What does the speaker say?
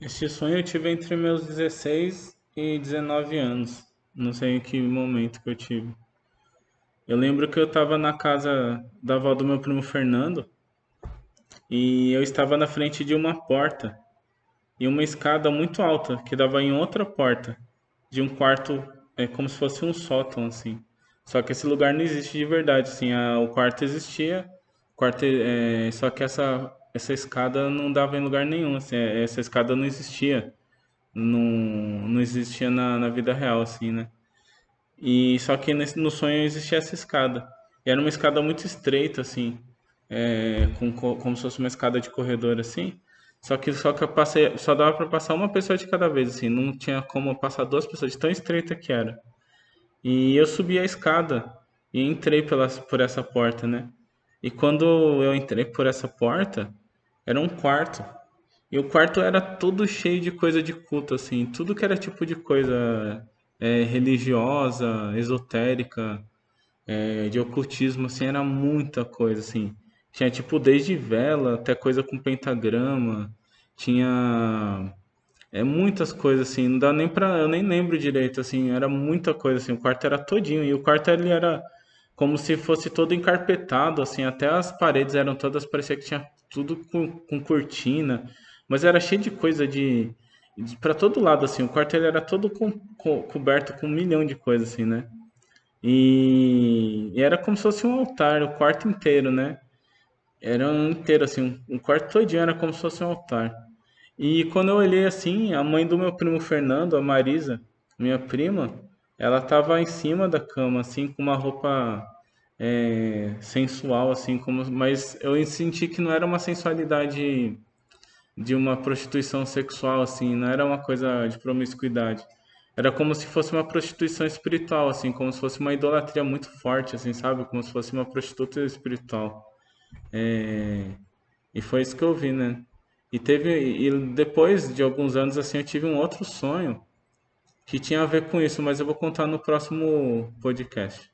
Esse sonho eu tive entre meus 16 e 19 anos. Não sei em que momento que eu tive. Eu lembro que eu estava na casa da avó do meu primo Fernando e eu estava na frente de uma porta e uma escada muito alta que dava em outra porta de um quarto, é como se fosse um sótão assim. Só que esse lugar não existe de verdade, assim, a- o quarto existia, quarto, é, só que essa essa escada não dava em lugar nenhum, assim, é, essa escada não existia, não, não existia na, na vida real, assim, né? E só que nesse, no sonho existia essa escada. E era uma escada muito estreita, assim, é, com, co- como se fosse uma escada de corredor, assim. Só que só que passei, só dava para passar uma pessoa de cada vez, assim, não tinha como passar duas pessoas, de tão estreita que era. E eu subi a escada e entrei pela, por essa porta, né? E quando eu entrei por essa porta, era um quarto. E o quarto era todo cheio de coisa de culto, assim, tudo que era tipo de coisa é, religiosa, esotérica, é, de ocultismo, assim, era muita coisa, assim. Tinha tipo desde vela até coisa com pentagrama, tinha é muitas coisas assim, não dá nem pra. Eu nem lembro direito, assim, era muita coisa assim, o quarto era todinho, e o quarto ele era como se fosse todo encarpetado, assim, até as paredes eram todas, parecia que tinha tudo com, com cortina, mas era cheio de coisa de, de para todo lado, assim, o quarto ele era todo com, co- coberto com um milhão de coisas, assim, né? E, e era como se fosse um altar, o quarto inteiro, né? Era um inteiro, assim, um, um quarto todinho era como se fosse um altar. E quando eu olhei assim, a mãe do meu primo Fernando, a Marisa, minha prima, ela tava em cima da cama, assim, com uma roupa é, sensual, assim, como, mas eu senti que não era uma sensualidade de uma prostituição sexual, assim, não era uma coisa de promiscuidade. Era como se fosse uma prostituição espiritual, assim, como se fosse uma idolatria muito forte, assim, sabe? Como se fosse uma prostituta espiritual. É, e foi isso que eu vi, né? E teve, e depois de alguns anos assim, eu tive um outro sonho que tinha a ver com isso, mas eu vou contar no próximo podcast.